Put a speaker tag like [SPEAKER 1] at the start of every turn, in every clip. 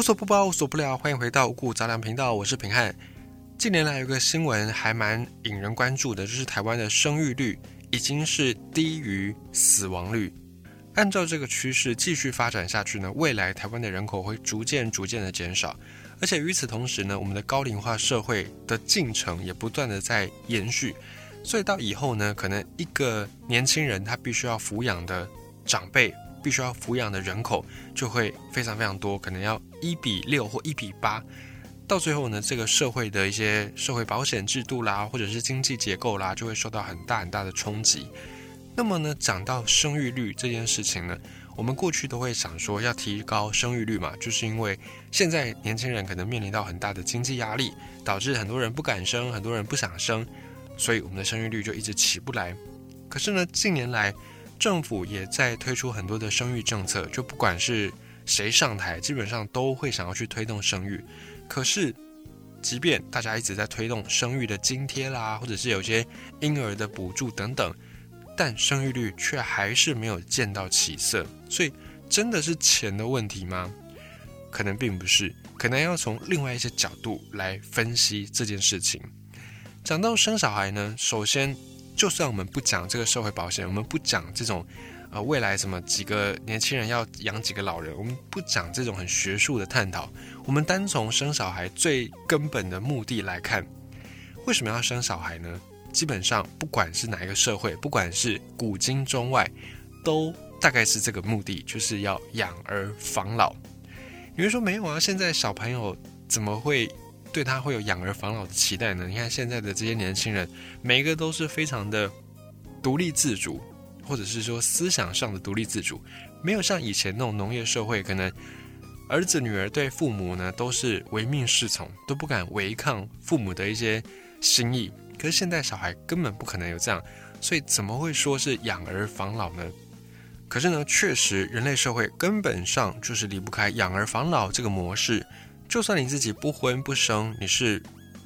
[SPEAKER 1] 无所不包，无所不聊，欢迎回到五谷杂粮频道，我是平汉。近年来有个新闻还蛮引人关注的，就是台湾的生育率已经是低于死亡率。按照这个趋势继续发展下去呢，未来台湾的人口会逐渐逐渐的减少，而且与此同时呢，我们的高龄化社会的进程也不断的在延续，所以到以后呢，可能一个年轻人他必须要抚养的长辈。必须要抚养的人口就会非常非常多，可能要一比六或一比八，到最后呢，这个社会的一些社会保险制度啦，或者是经济结构啦，就会受到很大很大的冲击。那么呢，讲到生育率这件事情呢，我们过去都会想说要提高生育率嘛，就是因为现在年轻人可能面临到很大的经济压力，导致很多人不敢生，很多人不想生，所以我们的生育率就一直起不来。可是呢，近年来，政府也在推出很多的生育政策，就不管是谁上台，基本上都会想要去推动生育。可是，即便大家一直在推动生育的津贴啦，或者是有些婴儿的补助等等，但生育率却还是没有见到起色。所以，真的是钱的问题吗？可能并不是，可能要从另外一些角度来分析这件事情。讲到生小孩呢，首先。就算我们不讲这个社会保险，我们不讲这种，呃，未来什么几个年轻人要养几个老人，我们不讲这种很学术的探讨，我们单从生小孩最根本的目的来看，为什么要生小孩呢？基本上不管是哪一个社会，不管是古今中外，都大概是这个目的，就是要养儿防老。有人说没有啊，现在小朋友怎么会？对他会有养儿防老的期待呢？你看现在的这些年轻人，每一个都是非常的独立自主，或者是说思想上的独立自主，没有像以前那种农业社会，可能儿子女儿对父母呢都是唯命是从，都不敢违抗父母的一些心意。可是现在小孩根本不可能有这样，所以怎么会说是养儿防老呢？可是呢，确实人类社会根本上就是离不开养儿防老这个模式。就算你自己不婚不生，你是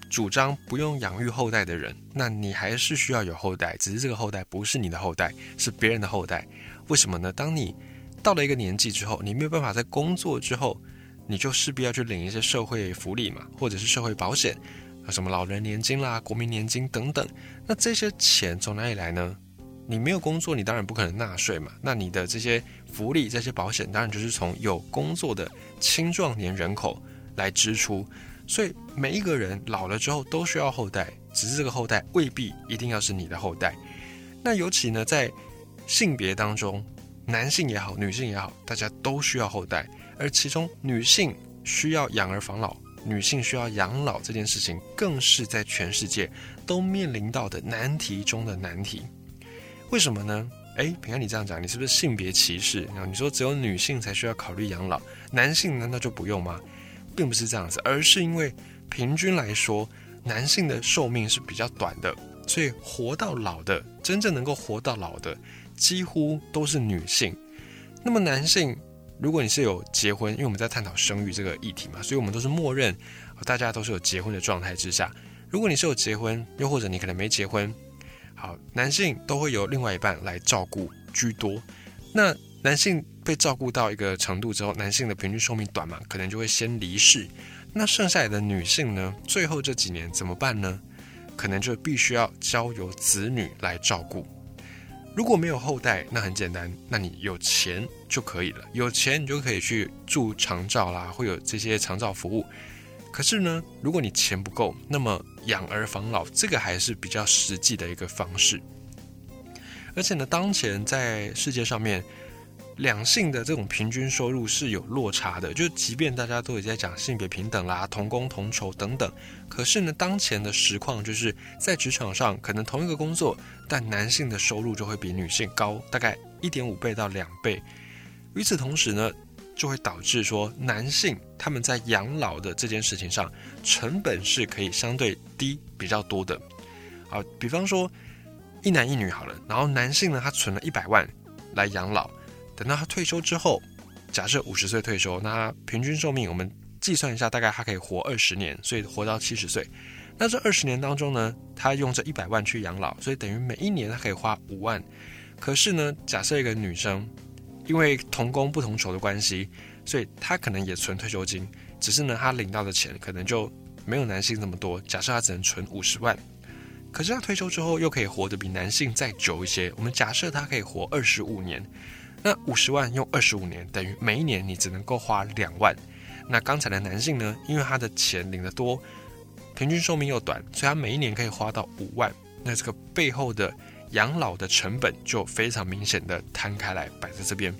[SPEAKER 1] 主张不用养育后代的人，那你还是需要有后代，只是这个后代不是你的后代，是别人的后代。为什么呢？当你到了一个年纪之后，你没有办法在工作之后，你就势必要去领一些社会福利嘛，或者是社会保险啊，什么老人年金啦、国民年金等等。那这些钱从哪里来呢？你没有工作，你当然不可能纳税嘛。那你的这些福利、这些保险，当然就是从有工作的青壮年人口。来支出，所以每一个人老了之后都需要后代，只是这个后代未必一定要是你的后代。那尤其呢，在性别当中，男性也好，女性也好，大家都需要后代，而其中女性需要养儿防老，女性需要养老这件事情，更是在全世界都面临到的难题中的难题。为什么呢？哎，平安，你这样讲，你是不是性别歧视？然后你说只有女性才需要考虑养老，男性难道就不用吗？并不是这样子，而是因为平均来说，男性的寿命是比较短的，所以活到老的，真正能够活到老的，几乎都是女性。那么男性，如果你是有结婚，因为我们在探讨生育这个议题嘛，所以我们都是默认大家都是有结婚的状态之下。如果你是有结婚，又或者你可能没结婚，好，男性都会由另外一半来照顾居多。那男性被照顾到一个程度之后，男性的平均寿命短嘛，可能就会先离世。那剩下来的女性呢？最后这几年怎么办呢？可能就必须要交由子女来照顾。如果没有后代，那很简单，那你有钱就可以了。有钱你就可以去住长照啦，会有这些长照服务。可是呢，如果你钱不够，那么养儿防老这个还是比较实际的一个方式。而且呢，当前在世界上面。两性的这种平均收入是有落差的，就即便大家都也在讲性别平等啦、同工同酬等等，可是呢，当前的实况就是在职场上，可能同一个工作，但男性的收入就会比女性高大概一点五倍到两倍。与此同时呢，就会导致说男性他们在养老的这件事情上，成本是可以相对低比较多的。好，比方说一男一女好了，然后男性呢，他存了一百万来养老。等到他退休之后，假设五十岁退休，那他平均寿命我们计算一下，大概他可以活二十年，所以活到七十岁。那这二十年当中呢，他用这一百万去养老，所以等于每一年他可以花五万。可是呢，假设一个女生，因为同工不同酬的关系，所以他可能也存退休金，只是呢他领到的钱可能就没有男性那么多。假设他只能存五十万，可是他退休之后又可以活得比男性再久一些。我们假设他可以活二十五年，那五十万用二十五年，等于每一年你只能够花两万。那刚才的男性呢，因为他的钱领得多，平均寿命又短，所以他每一年可以花到五万。那这个背后的。养老的成本就非常明显的摊开来摆在这边，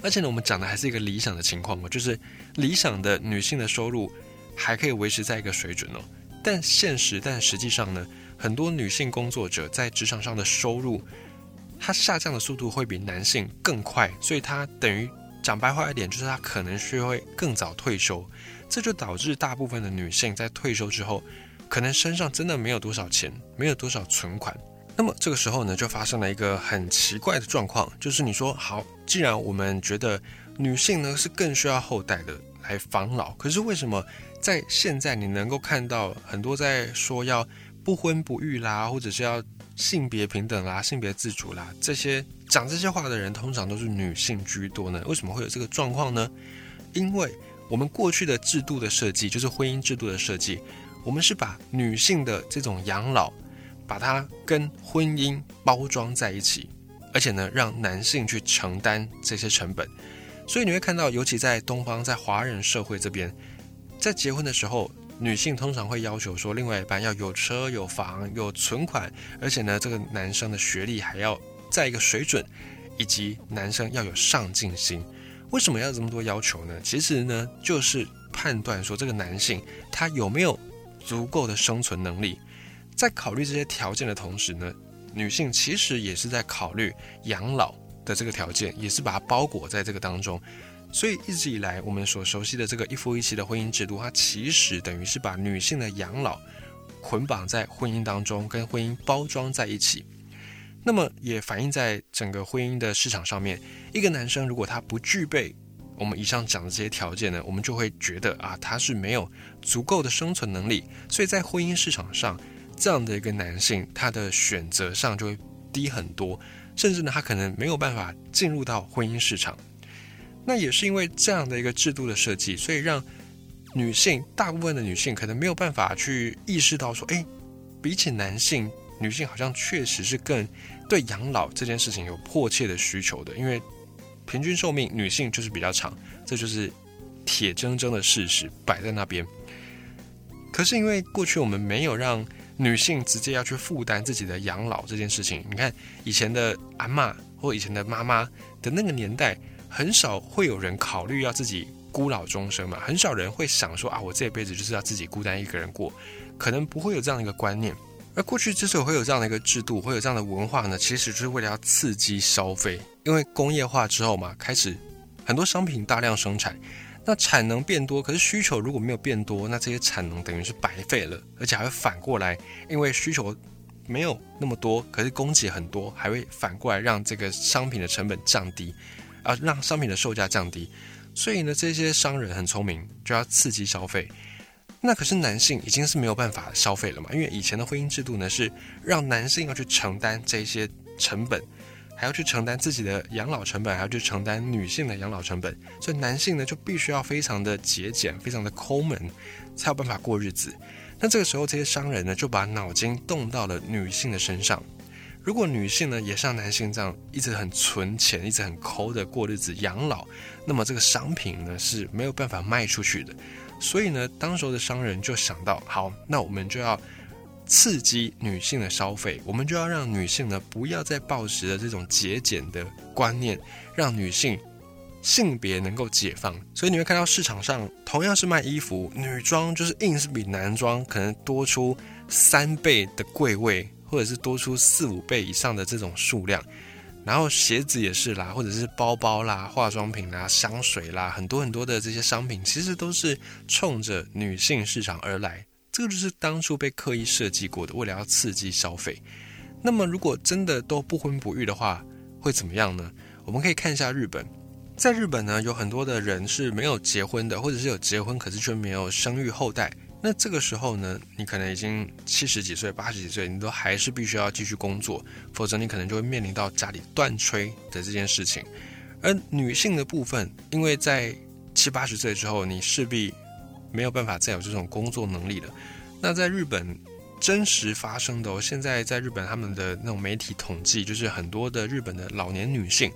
[SPEAKER 1] 而且呢，我们讲的还是一个理想的情况哦，就是理想的女性的收入还可以维持在一个水准哦。但现实，但实际上呢，很多女性工作者在职场上的收入，它下降的速度会比男性更快，所以它等于讲白话一点，就是它可能是会更早退休，这就导致大部分的女性在退休之后，可能身上真的没有多少钱，没有多少存款。那么这个时候呢，就发生了一个很奇怪的状况，就是你说好，既然我们觉得女性呢是更需要后代的来防老，可是为什么在现在你能够看到很多在说要不婚不育啦，或者是要性别平等啦、性别自主啦，这些讲这些话的人通常都是女性居多呢？为什么会有这个状况呢？因为我们过去的制度的设计，就是婚姻制度的设计，我们是把女性的这种养老。把它跟婚姻包装在一起，而且呢，让男性去承担这些成本。所以你会看到，尤其在东方，在华人社会这边，在结婚的时候，女性通常会要求说，另外一半要有车有房有存款，而且呢，这个男生的学历还要在一个水准，以及男生要有上进心。为什么要这么多要求呢？其实呢，就是判断说这个男性他有没有足够的生存能力。在考虑这些条件的同时呢，女性其实也是在考虑养老的这个条件，也是把它包裹在这个当中。所以一直以来我们所熟悉的这个一夫一妻的婚姻制度，它其实等于是把女性的养老捆绑在婚姻当中，跟婚姻包装在一起。那么也反映在整个婚姻的市场上面，一个男生如果他不具备我们以上讲的这些条件呢，我们就会觉得啊，他是没有足够的生存能力。所以在婚姻市场上。这样的一个男性，他的选择上就会低很多，甚至呢，他可能没有办法进入到婚姻市场。那也是因为这样的一个制度的设计，所以让女性大部分的女性可能没有办法去意识到说，哎，比起男性，女性好像确实是更对养老这件事情有迫切的需求的，因为平均寿命女性就是比较长，这就是铁铮铮的事实摆在那边。可是因为过去我们没有让女性直接要去负担自己的养老这件事情，你看以前的阿妈或以前的妈妈的那个年代，很少会有人考虑要自己孤老终生嘛，很少人会想说啊，我这辈子就是要自己孤单一个人过，可能不会有这样的一个观念。而过去之所以会有这样的一个制度，会有这样的文化呢，其实就是为了要刺激消费，因为工业化之后嘛，开始很多商品大量生产。那产能变多，可是需求如果没有变多，那这些产能等于是白费了，而且还会反过来，因为需求没有那么多，可是供给很多，还会反过来让这个商品的成本降低，啊，让商品的售价降低。所以呢，这些商人很聪明，就要刺激消费。那可是男性已经是没有办法消费了嘛，因为以前的婚姻制度呢是让男性要去承担这些成本。还要去承担自己的养老成本，还要去承担女性的养老成本，所以男性呢就必须要非常的节俭，非常的抠门，才有办法过日子。那这个时候，这些商人呢就把脑筋动到了女性的身上。如果女性呢也像男性这样一直很存钱，一直很抠的过日子养老，那么这个商品呢是没有办法卖出去的。所以呢，当时候的商人就想到，好，那我们就要。刺激女性的消费，我们就要让女性呢不要再抱持的这种节俭的观念，让女性性别能够解放。所以你会看到市场上同样是卖衣服，女装就是硬是比男装可能多出三倍的柜位，或者是多出四五倍以上的这种数量。然后鞋子也是啦，或者是包包啦、化妆品啦、香水啦，很多很多的这些商品，其实都是冲着女性市场而来。这个就是当初被刻意设计过的，为了要刺激消费。那么，如果真的都不婚不育的话，会怎么样呢？我们可以看一下日本，在日本呢，有很多的人是没有结婚的，或者是有结婚，可是却没有生育后代。那这个时候呢，你可能已经七十几岁、八十几岁，你都还是必须要继续工作，否则你可能就会面临到家里断炊的这件事情。而女性的部分，因为在七八十岁之后，你势必没有办法再有这种工作能力了。那在日本真实发生的，现在在日本他们的那种媒体统计，就是很多的日本的老年女性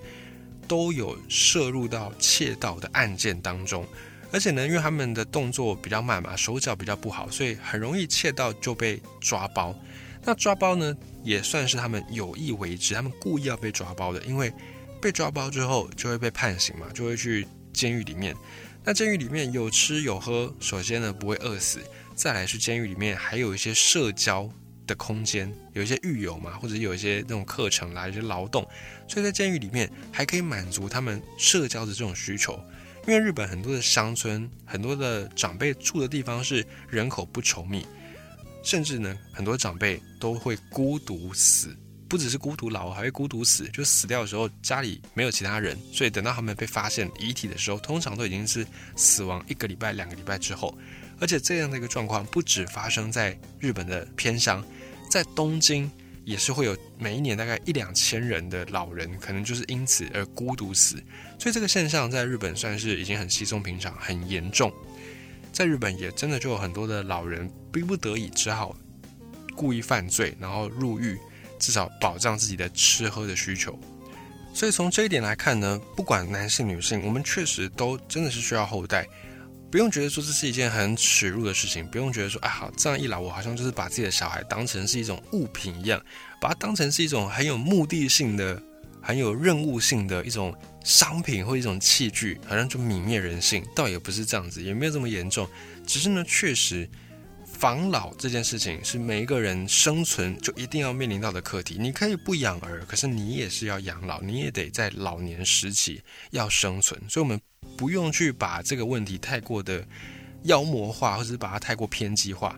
[SPEAKER 1] 都有涉入到窃盗的案件当中。而且呢，因为他们的动作比较慢嘛，手脚比较不好，所以很容易窃盗就被抓包。那抓包呢，也算是他们有意为之，他们故意要被抓包的。因为被抓包之后就会被判刑嘛，就会去监狱里面。那监狱里面有吃有喝，首先呢不会饿死，再来是监狱里面还有一些社交的空间，有一些狱友嘛，或者有一些那种课程啦，一些劳动，所以在监狱里面还可以满足他们社交的这种需求。因为日本很多的乡村，很多的长辈住的地方是人口不稠密，甚至呢，很多长辈都会孤独死，不只是孤独老，还会孤独死。就死掉的时候，家里没有其他人，所以等到他们被发现遗体的时候，通常都已经是死亡一个礼拜、两个礼拜之后。而且这样的一个状况，不止发生在日本的偏乡，在东京。也是会有每一年大概一两千人的老人，可能就是因此而孤独死，所以这个现象在日本算是已经很稀松平常、很严重。在日本也真的就有很多的老人逼不得已只好故意犯罪，然后入狱，至少保障自己的吃喝的需求。所以从这一点来看呢，不管男性女性，我们确实都真的是需要后代。不用觉得说这是一件很耻辱的事情，不用觉得说，哎，好，这样一来，我好像就是把自己的小孩当成是一种物品一样，把它当成是一种很有目的性的、很有任务性的一种商品或一种器具，好像就泯灭人性。倒也不是这样子，也没有这么严重，只是呢，确实，防老这件事情是每一个人生存就一定要面临到的课题。你可以不养儿，可是你也是要养老，你也得在老年时期要生存。所以，我们。不用去把这个问题太过的妖魔化，或者是把它太过偏激化。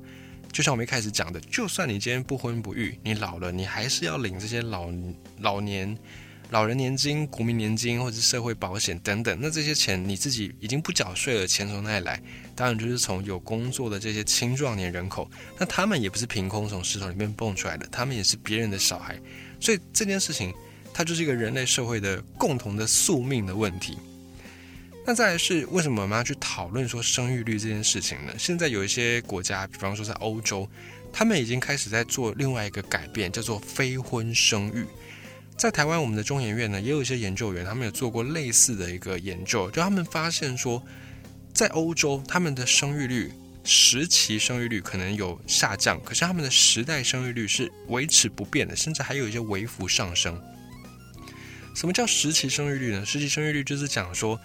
[SPEAKER 1] 就像我们一开始讲的，就算你今天不婚不育，你老了，你还是要领这些老老年老人年金、国民年金或者社会保险等等。那这些钱你自己已经不缴税了，钱从哪里来？当然就是从有工作的这些青壮年人口。那他们也不是凭空从石头里面蹦出来的，他们也是别人的小孩。所以这件事情，它就是一个人类社会的共同的宿命的问题。那再来是为什么我们要去讨论说生育率这件事情呢？现在有一些国家，比方说在欧洲，他们已经开始在做另外一个改变，叫做非婚生育。在台湾，我们的中研院呢，也有一些研究员，他们有做过类似的一个研究，就他们发现说，在欧洲，他们的生育率时期生育率可能有下降，可是他们的时代生育率是维持不变的，甚至还有一些微幅上升。什么叫时期生育率呢？时期生育率就是讲说。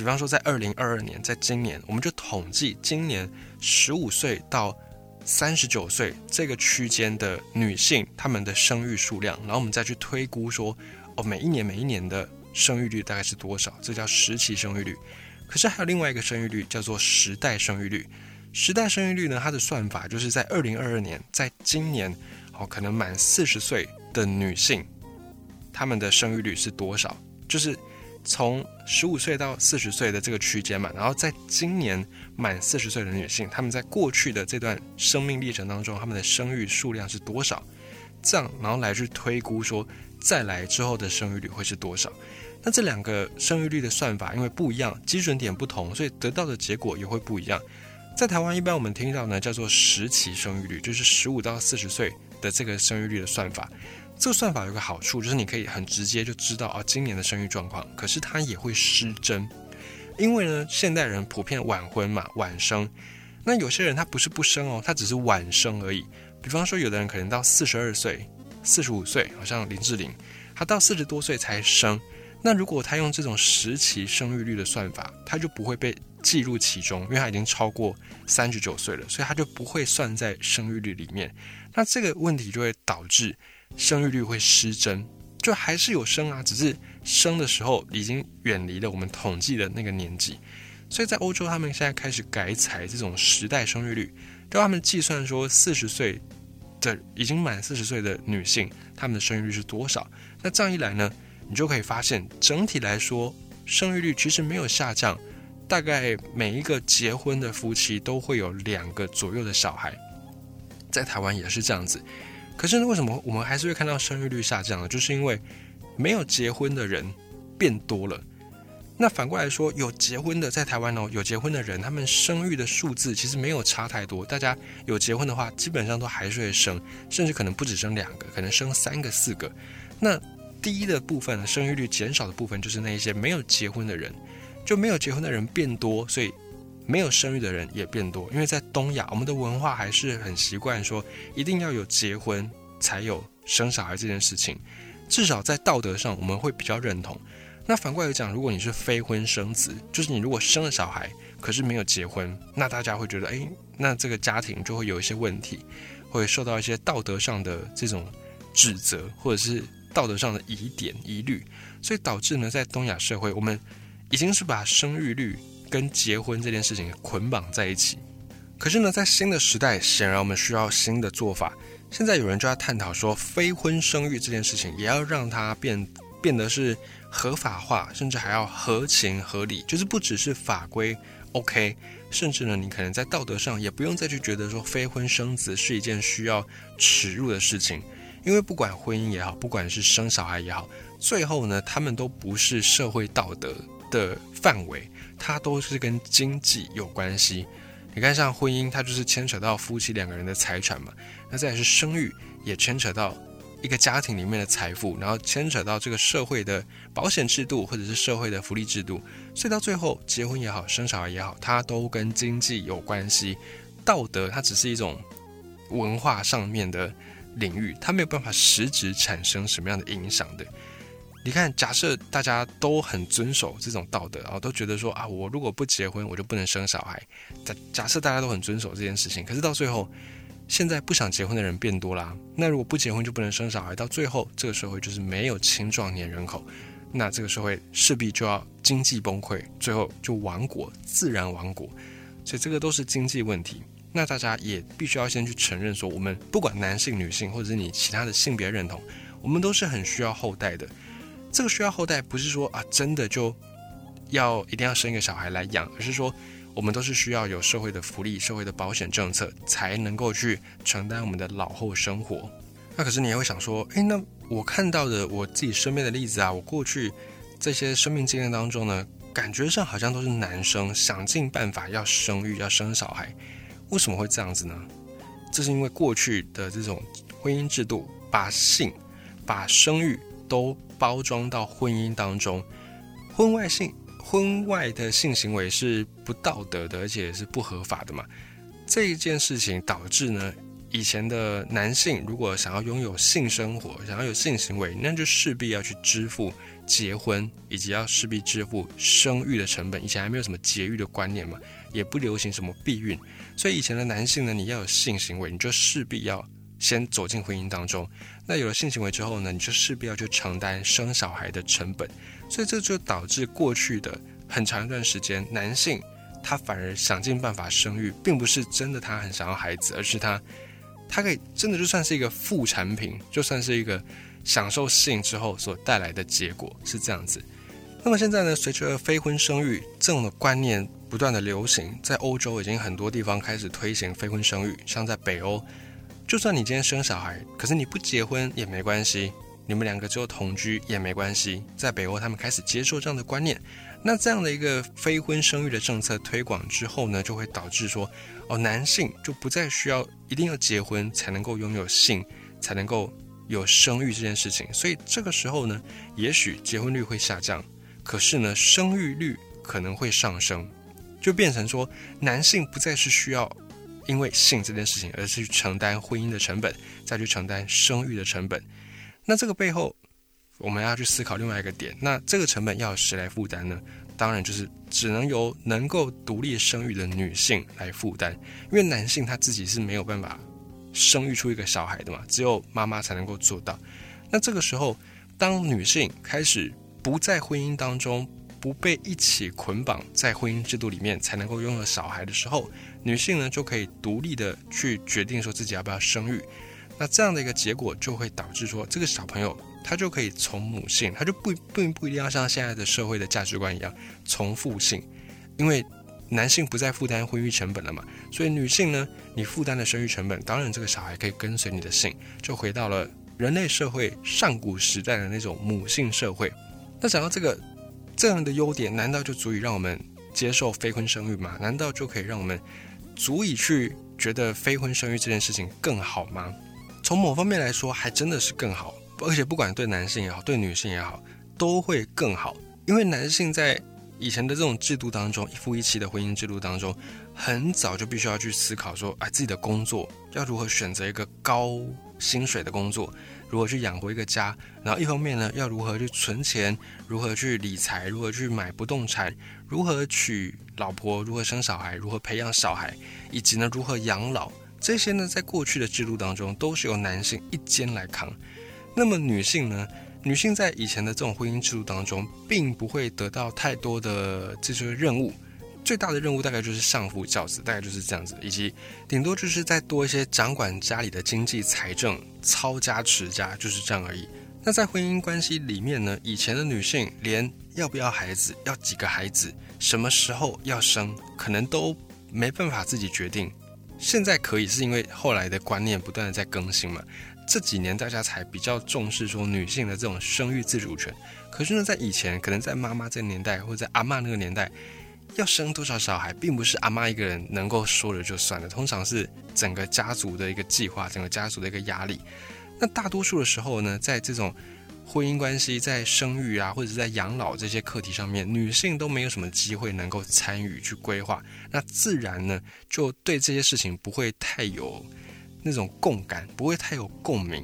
[SPEAKER 1] 比方说，在二零二二年，在今年，我们就统计今年十五岁到三十九岁这个区间的女性，她们的生育数量，然后我们再去推估说，哦，每一年每一年的生育率大概是多少？这叫时期生育率。可是还有另外一个生育率，叫做时代生育率。时代生育率呢，它的算法就是在二零二二年，在今年，哦，可能满四十岁的女性，她们的生育率是多少？就是。从十五岁到四十岁的这个区间嘛，然后在今年满四十岁的女性，她们在过去的这段生命历程当中，她们的生育数量是多少？这样，然后来去推估说，再来之后的生育率会是多少？那这两个生育率的算法因为不一样，基准点不同，所以得到的结果也会不一样。在台湾，一般我们听到呢叫做时期生育率，就是十五到四十岁的这个生育率的算法。这个算法有个好处，就是你可以很直接就知道啊，今年的生育状况。可是它也会失真，因为呢，现代人普遍晚婚嘛，晚生。那有些人他不是不生哦，他只是晚生而已。比方说，有的人可能到四十二岁、四十五岁，好像林志玲，她到四十多岁才生。那如果她用这种时期生育率的算法，她就不会被计入其中，因为她已经超过三十九岁了，所以她就不会算在生育率里面。那这个问题就会导致。生育率会失真，就还是有生啊，只是生的时候已经远离了我们统计的那个年纪。所以在欧洲，他们现在开始改采这种时代生育率，让他们计算说四十岁的已经满四十岁的女性，她们的生育率是多少。那这样一来呢，你就可以发现，整体来说，生育率其实没有下降，大概每一个结婚的夫妻都会有两个左右的小孩。在台湾也是这样子。可是为什么我们还是会看到生育率下降呢？就是因为没有结婚的人变多了，那反过来说，有结婚的在台湾哦，有结婚的人，他们生育的数字其实没有差太多。大家有结婚的话，基本上都还是会生，甚至可能不止生两个，可能生三个、四个。那第一的部分，生育率减少的部分，就是那一些没有结婚的人，就没有结婚的人变多，所以没有生育的人也变多。因为在东亚，我们的文化还是很习惯说，一定要有结婚才有生小孩这件事情，至少在道德上我们会比较认同。那反过来讲，如果你是非婚生子，就是你如果生了小孩，可是没有结婚，那大家会觉得，哎，那这个家庭就会有一些问题，会受到一些道德上的这种指责，或者是道德上的疑点疑虑，所以导致呢，在东亚社会，我们已经是把生育率跟结婚这件事情捆绑在一起。可是呢，在新的时代，显然我们需要新的做法。现在有人就在探讨说，非婚生育这件事情，也要让它变变得是。合法化，甚至还要合情合理，就是不只是法规 OK，甚至呢，你可能在道德上也不用再去觉得说非婚生子是一件需要耻辱的事情，因为不管婚姻也好，不管是生小孩也好，最后呢，他们都不是社会道德的范围，它都是跟经济有关系。你看，像婚姻，它就是牵扯到夫妻两个人的财产嘛，那再是生育，也牵扯到。一个家庭里面的财富，然后牵扯到这个社会的保险制度，或者是社会的福利制度，所以到最后结婚也好，生小孩也好，它都跟经济有关系。道德它只是一种文化上面的领域，它没有办法实质产生什么样的影响的。你看，假设大家都很遵守这种道德啊，都觉得说啊，我如果不结婚，我就不能生小孩。假假设大家都很遵守这件事情，可是到最后。现在不想结婚的人变多啦，那如果不结婚就不能生小孩，到最后这个社会就是没有青壮年人口，那这个社会势必就要经济崩溃，最后就亡国，自然亡国。所以这个都是经济问题。那大家也必须要先去承认说，我们不管男性、女性，或者是你其他的性别认同，我们都是很需要后代的。这个需要后代，不是说啊真的就要一定要生一个小孩来养，而是说。我们都是需要有社会的福利、社会的保险政策，才能够去承担我们的老后生活。那可是你也会想说，诶，那我看到的我自己身边的例子啊，我过去这些生命经验当中呢，感觉上好像都是男生想尽办法要生育、要生小孩。为什么会这样子呢？这是因为过去的这种婚姻制度，把性、把生育都包装到婚姻当中，婚外性。婚外的性行为是不道德的，而且是不合法的嘛？这一件事情导致呢，以前的男性如果想要拥有性生活，想要有性行为，那就势必要去支付结婚，以及要势必支付生育的成本。以前还没有什么节育的观念嘛，也不流行什么避孕，所以以前的男性呢，你要有性行为，你就势必要先走进婚姻当中。那有了性行为之后呢，你就势必要去承担生小孩的成本。所以这就导致过去的很长一段时间，男性他反而想尽办法生育，并不是真的他很想要孩子，而是他他可以真的就算是一个副产品，就算是一个享受性之后所带来的结果是这样子。那么现在呢，随着非婚生育这种的观念不断的流行，在欧洲已经很多地方开始推行非婚生育，像在北欧，就算你今天生小孩，可是你不结婚也没关系。你们两个就同居也没关系，在北欧他们开始接受这样的观念，那这样的一个非婚生育的政策推广之后呢，就会导致说，哦，男性就不再需要一定要结婚才能够拥有性，才能够有生育这件事情，所以这个时候呢，也许结婚率会下降，可是呢，生育率可能会上升，就变成说，男性不再是需要因为性这件事情，而去承担婚姻的成本，再去承担生育的成本。那这个背后，我们要去思考另外一个点。那这个成本要谁来负担呢？当然就是只能由能够独立生育的女性来负担，因为男性他自己是没有办法生育出一个小孩的嘛，只有妈妈才能够做到。那这个时候，当女性开始不在婚姻当中，不被一起捆绑在婚姻制度里面，才能够拥有小孩的时候，女性呢就可以独立的去决定说自己要不要生育。那这样的一个结果就会导致说，这个小朋友他就可以从母性，他就不并不一定要像现在的社会的价值观一样从父性，因为男性不再负担婚育成本了嘛，所以女性呢，你负担的生育成本，当然这个小孩可以跟随你的性，就回到了人类社会上古时代的那种母性社会。那讲到这个这样的优点难道就足以让我们接受非婚生育吗？难道就可以让我们足以去觉得非婚生育这件事情更好吗？从某方面来说，还真的是更好，而且不管对男性也好，对女性也好，都会更好，因为男性在。以前的这种制度当中，一夫一妻的婚姻制度当中，很早就必须要去思考说，哎，自己的工作要如何选择一个高薪水的工作，如何去养活一个家，然后一方面呢，要如何去存钱，如何去理财，如何去买不动产，如何娶老婆，如何生小孩，如何培养小孩，以及呢，如何养老，这些呢，在过去的制度当中，都是由男性一肩来扛。那么女性呢？女性在以前的这种婚姻制度当中，并不会得到太多的这些任务，最大的任务大概就是相夫教子，大概就是这样子，以及顶多就是再多一些掌管家里的经济财政、操家持家，就是这样而已。那在婚姻关系里面呢，以前的女性连要不要孩子、要几个孩子、什么时候要生，可能都没办法自己决定。现在可以是因为后来的观念不断的在更新嘛。这几年大家才比较重视说女性的这种生育自主权，可是呢，在以前，可能在妈妈这个年代，或者在阿妈那个年代，要生多少小孩，并不是阿妈一个人能够说了就算了，通常是整个家族的一个计划，整个家族的一个压力。那大多数的时候呢，在这种婚姻关系、在生育啊，或者在养老这些课题上面，女性都没有什么机会能够参与去规划，那自然呢，就对这些事情不会太有。那种共感不会太有共鸣，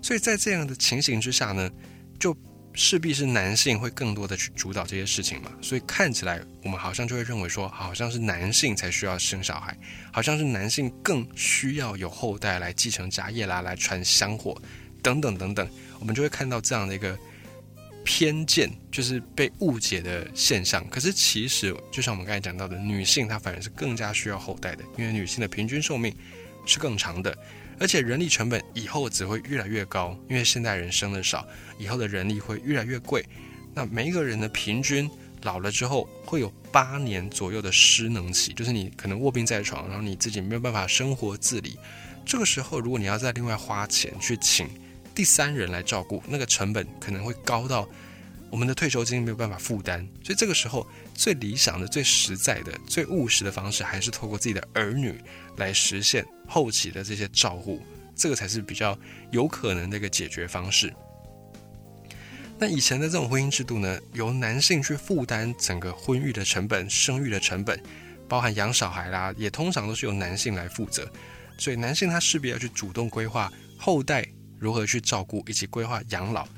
[SPEAKER 1] 所以在这样的情形之下呢，就势必是男性会更多的去主导这些事情嘛。所以看起来我们好像就会认为说，好像是男性才需要生小孩，好像是男性更需要有后代来继承家业啦，来传香火等等等等，我们就会看到这样的一个偏见，就是被误解的现象。可是其实就像我们刚才讲到的，女性她反而是更加需要后代的，因为女性的平均寿命。是更长的，而且人力成本以后只会越来越高，因为现代人生的少，以后的人力会越来越贵。那每一个人的平均老了之后会有八年左右的失能期，就是你可能卧病在床，然后你自己没有办法生活自理。这个时候，如果你要再另外花钱去请第三人来照顾，那个成本可能会高到。我们的退休金没有办法负担，所以这个时候最理想的、最实在的、最务实的方式，还是透过自己的儿女来实现后期的这些照顾，这个才是比较有可能的一个解决方式。那以前的这种婚姻制度呢，由男性去负担整个婚育的成本、生育的成本，包含养小孩啦，也通常都是由男性来负责，所以男性他势必要去主动规划后代如何去照顾，以及规划养老。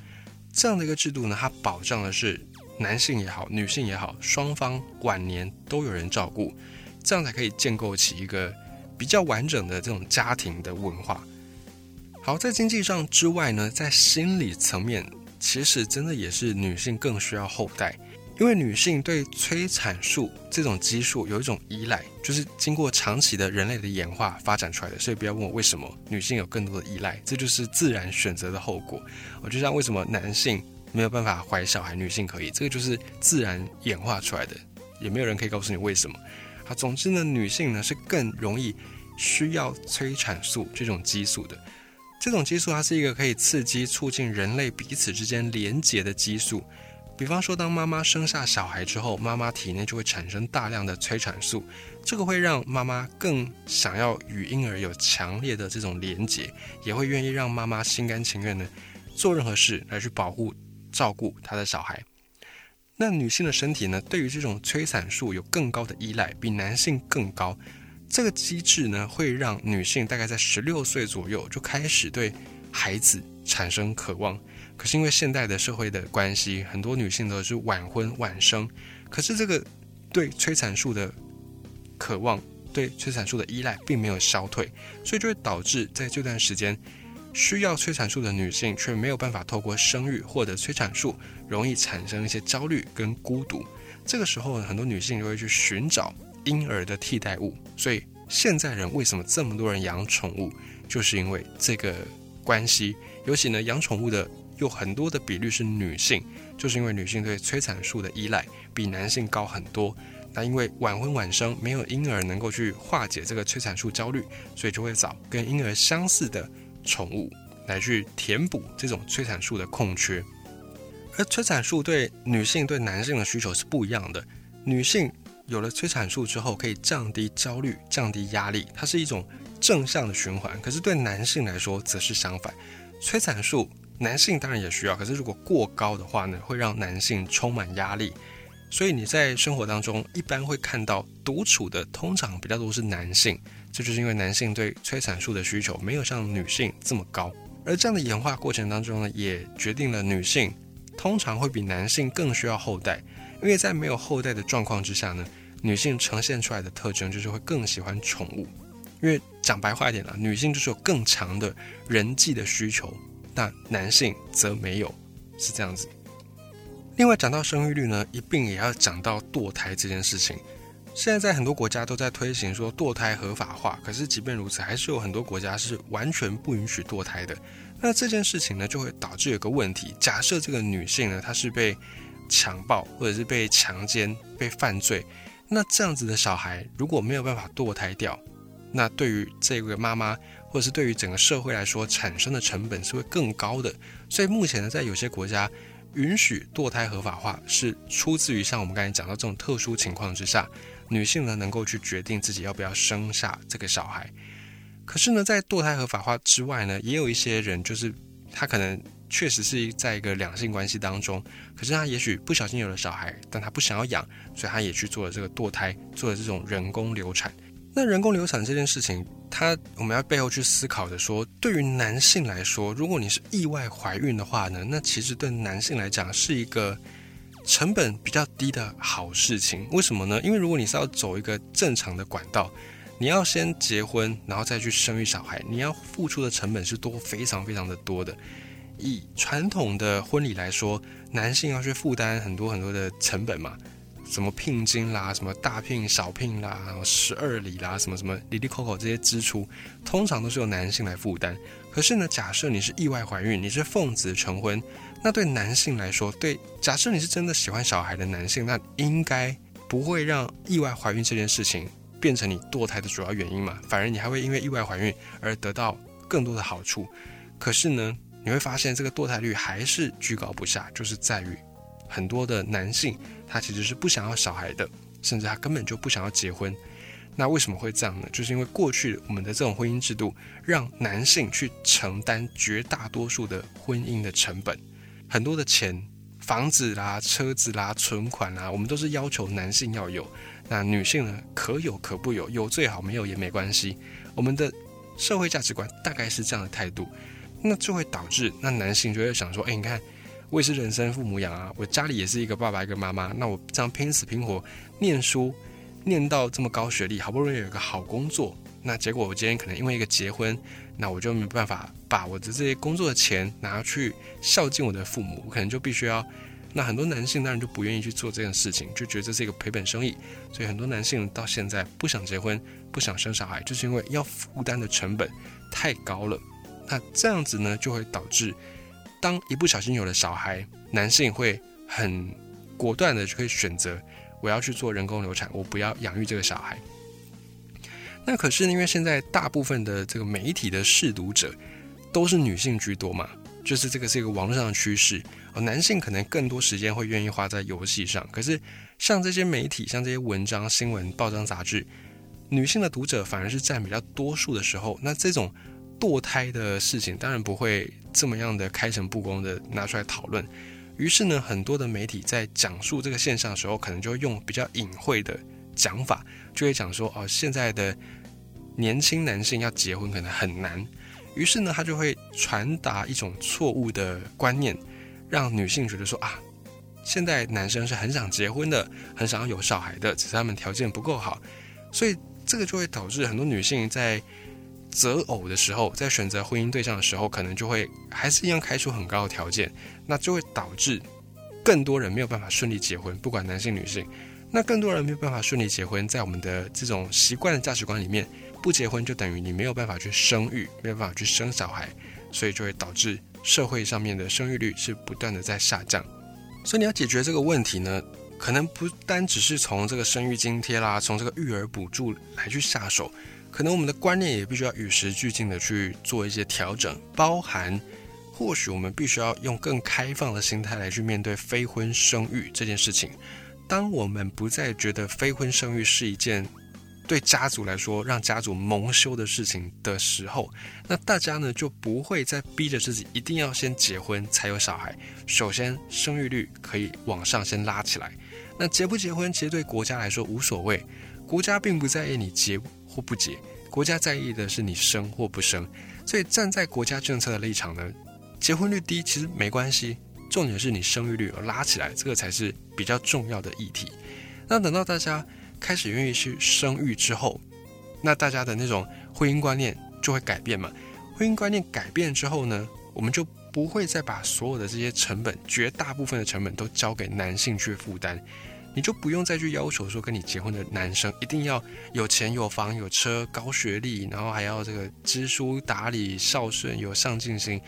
[SPEAKER 1] 这样的一个制度呢，它保障的是男性也好，女性也好，双方晚年都有人照顾，这样才可以建构起一个比较完整的这种家庭的文化。好，在经济上之外呢，在心理层面，其实真的也是女性更需要后代。因为女性对催产素这种激素有一种依赖，就是经过长期的人类的演化发展出来的，所以不要问我为什么女性有更多的依赖，这就是自然选择的后果。我就像为什么男性没有办法怀小孩，女性可以，这个就是自然演化出来的，也没有人可以告诉你为什么。啊，总之呢，女性呢是更容易需要催产素这种激素的，这种激素它是一个可以刺激促进人类彼此之间连结的激素。比方说，当妈妈生下小孩之后，妈妈体内就会产生大量的催产素，这个会让妈妈更想要与婴儿有强烈的这种连结，也会愿意让妈妈心甘情愿的做任何事来去保护、照顾她的小孩。那女性的身体呢，对于这种催产素有更高的依赖，比男性更高。这个机制呢，会让女性大概在十六岁左右就开始对孩子产生渴望。可是因为现代的社会的关系，很多女性都是晚婚晚生。可是这个对催产素的渴望、对催产素的依赖并没有消退，所以就会导致在这段时间需要催产素的女性却没有办法透过生育获得催产素，容易产生一些焦虑跟孤独。这个时候，很多女性就会去寻找婴儿的替代物。所以现在人为什么这么多人养宠物，就是因为这个关系。尤其呢，养宠物的。有很多的比率是女性，就是因为女性对催产素的依赖比男性高很多。那因为晚婚晚生，没有婴儿能够去化解这个催产素焦虑，所以就会找跟婴儿相似的宠物来去填补这种催产素的空缺。而催产素对女性对男性的需求是不一样的。女性有了催产素之后，可以降低焦虑、降低压力，它是一种正向的循环。可是对男性来说，则是相反。催产素男性当然也需要，可是如果过高的话呢，会让男性充满压力。所以你在生活当中一般会看到独处的，通常比较多是男性，这就是因为男性对催产素的需求没有像女性这么高。而这样的演化过程当中呢，也决定了女性通常会比男性更需要后代，因为在没有后代的状况之下呢，女性呈现出来的特征就是会更喜欢宠物。因为讲白话一点了，女性就是有更强的人际的需求，那男性则没有，是这样子。另外讲到生育率呢，一并也要讲到堕胎这件事情。现在在很多国家都在推行说堕胎合法化，可是即便如此，还是有很多国家是完全不允许堕胎的。那这件事情呢，就会导致有个问题：假设这个女性呢，她是被强暴或者是被强奸、被犯罪，那这样子的小孩如果没有办法堕胎掉，那对于这个妈妈或者是对于整个社会来说，产生的成本是会更高的。所以目前呢，在有些国家。允许堕胎合法化是出自于像我们刚才讲到这种特殊情况之下，女性呢能够去决定自己要不要生下这个小孩。可是呢，在堕胎合法化之外呢，也有一些人就是他可能确实是在一个两性关系当中，可是他也许不小心有了小孩，但他不想要养，所以他也去做了这个堕胎，做了这种人工流产。那人工流产这件事情，它我们要背后去思考的说，对于男性来说，如果你是意外怀孕的话呢，那其实对男性来讲是一个成本比较低的好事情。为什么呢？因为如果你是要走一个正常的管道，你要先结婚，然后再去生育小孩，你要付出的成本是多非常非常的多的。以传统的婚礼来说，男性要去负担很多很多的成本嘛。什么聘金啦，什么大聘小聘啦，十二礼啦，什么什么里里口口这些支出，通常都是由男性来负担。可是呢，假设你是意外怀孕，你是奉子成婚，那对男性来说，对假设你是真的喜欢小孩的男性，那应该不会让意外怀孕这件事情变成你堕胎的主要原因嘛？反而你还会因为意外怀孕而得到更多的好处。可是呢，你会发现这个堕胎率还是居高不下，就是在于。很多的男性，他其实是不想要小孩的，甚至他根本就不想要结婚。那为什么会这样呢？就是因为过去我们的这种婚姻制度，让男性去承担绝大多数的婚姻的成本，很多的钱、房子啦、车子啦、存款啦，我们都是要求男性要有。那女性呢，可有可不有，有最好，没有也没关系。我们的社会价值观大概是这样的态度，那就会导致那男性就会想说：，哎，你看。我也是人生父母养啊，我家里也是一个爸爸一个妈妈，那我这样拼死拼活念书，念到这么高学历，好不容易有个好工作，那结果我今天可能因为一个结婚，那我就没办法把我的这些工作的钱拿去孝敬我的父母，我可能就必须要，那很多男性当然就不愿意去做这件事情，就觉得这是一个赔本生意，所以很多男性到现在不想结婚，不想生小孩，就是因为要负担的成本太高了，那这样子呢就会导致。当一不小心有了小孩，男性会很果断的就可以选择，我要去做人工流产，我不要养育这个小孩。那可是因为现在大部分的这个媒体的试读者都是女性居多嘛，就是这个是一个网络上的趋势。哦，男性可能更多时间会愿意花在游戏上，可是像这些媒体，像这些文章、新闻、报章、杂志，女性的读者反而是占比较多数的时候，那这种。堕胎的事情当然不会这么样的开诚布公的拿出来讨论，于是呢，很多的媒体在讲述这个现象的时候，可能就会用比较隐晦的讲法，就会讲说哦，现在的年轻男性要结婚可能很难，于是呢，他就会传达一种错误的观念，让女性觉得说啊，现在男生是很想结婚的，很想要有小孩的，只是他们条件不够好，所以这个就会导致很多女性在。择偶的时候，在选择婚姻对象的时候，可能就会还是一样开出很高的条件，那就会导致更多人没有办法顺利结婚，不管男性女性。那更多人没有办法顺利结婚，在我们的这种习惯的价值观里面，不结婚就等于你没有办法去生育，没有办法去生小孩，所以就会导致社会上面的生育率是不断的在下降。所以你要解决这个问题呢，可能不单只是从这个生育津贴啦，从这个育儿补助来去下手。可能我们的观念也必须要与时俱进的去做一些调整，包含或许我们必须要用更开放的心态来去面对非婚生育这件事情。当我们不再觉得非婚生育是一件对家族来说让家族蒙羞的事情的时候，那大家呢就不会再逼着自己一定要先结婚才有小孩。首先，生育率可以往上先拉起来。那结不结婚，其实对国家来说无所谓，国家并不在意你结或不结，国家在意的是你生或不生。所以站在国家政策的立场呢，结婚率低其实没关系，重点是你生育率要拉起来，这个才是比较重要的议题。那等到大家开始愿意去生育之后，那大家的那种婚姻观念就会改变嘛。婚姻观念改变之后呢，我们就不会再把所有的这些成本，绝大部分的成本都交给男性去负担。你就不用再去要求说跟你结婚的男生一定要有钱有房有车高学历，然后还要这个知书达理孝顺有上进心。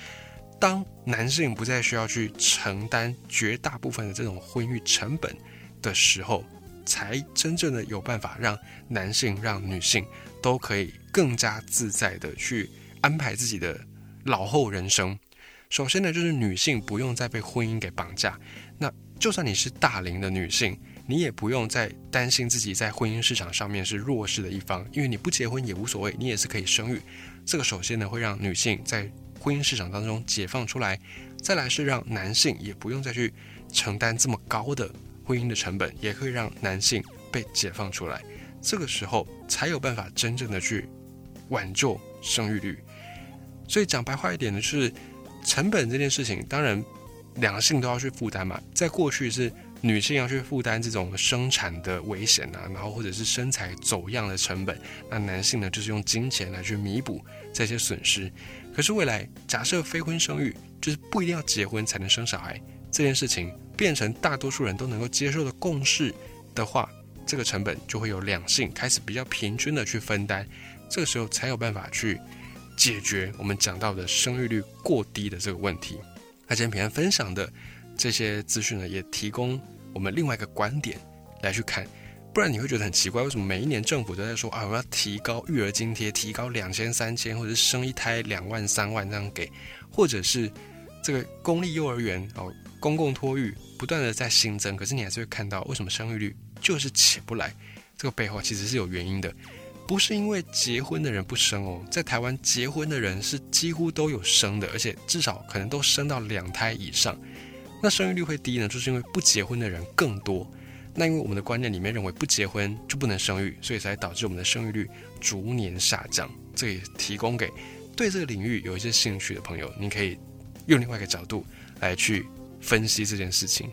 [SPEAKER 1] 当男性不再需要去承担绝大部分的这种婚育成本的时候，才真正的有办法让男性让女性都可以更加自在的去安排自己的老后人生。首先呢，就是女性不用再被婚姻给绑架。那就算你是大龄的女性。你也不用再担心自己在婚姻市场上面是弱势的一方，因为你不结婚也无所谓，你也是可以生育。这个首先呢会让女性在婚姻市场当中解放出来，再来是让男性也不用再去承担这么高的婚姻的成本，也可以让男性被解放出来。这个时候才有办法真正的去挽救生育率。所以讲白话一点呢，是成本这件事情，当然两性都要去负担嘛。在过去是。女性要去负担这种生产的危险啊，然后或者是身材走样的成本，那男性呢就是用金钱来去弥补这些损失。可是未来假设非婚生育，就是不一定要结婚才能生小孩这件事情，变成大多数人都能够接受的共识的话，这个成本就会有两性开始比较平均的去分担，这个时候才有办法去解决我们讲到的生育率过低的这个问题。那今天平安分享的。这些资讯呢，也提供我们另外一个观点来去看，不然你会觉得很奇怪，为什么每一年政府都在说啊，我要提高育儿津贴，提高两千、三千，或者是生一胎两万、三万这样给，或者是这个公立幼儿园哦，公共托育不断的在新增，可是你还是会看到为什么生育率就是起不来，这个背后其实是有原因的，不是因为结婚的人不生哦，在台湾结婚的人是几乎都有生的，而且至少可能都生到两胎以上。那生育率会低呢，就是因为不结婚的人更多。那因为我们的观念里面认为不结婚就不能生育，所以才导致我们的生育率逐年下降。这也提供给对这个领域有一些兴趣的朋友，你可以用另外一个角度来去分析这件事情。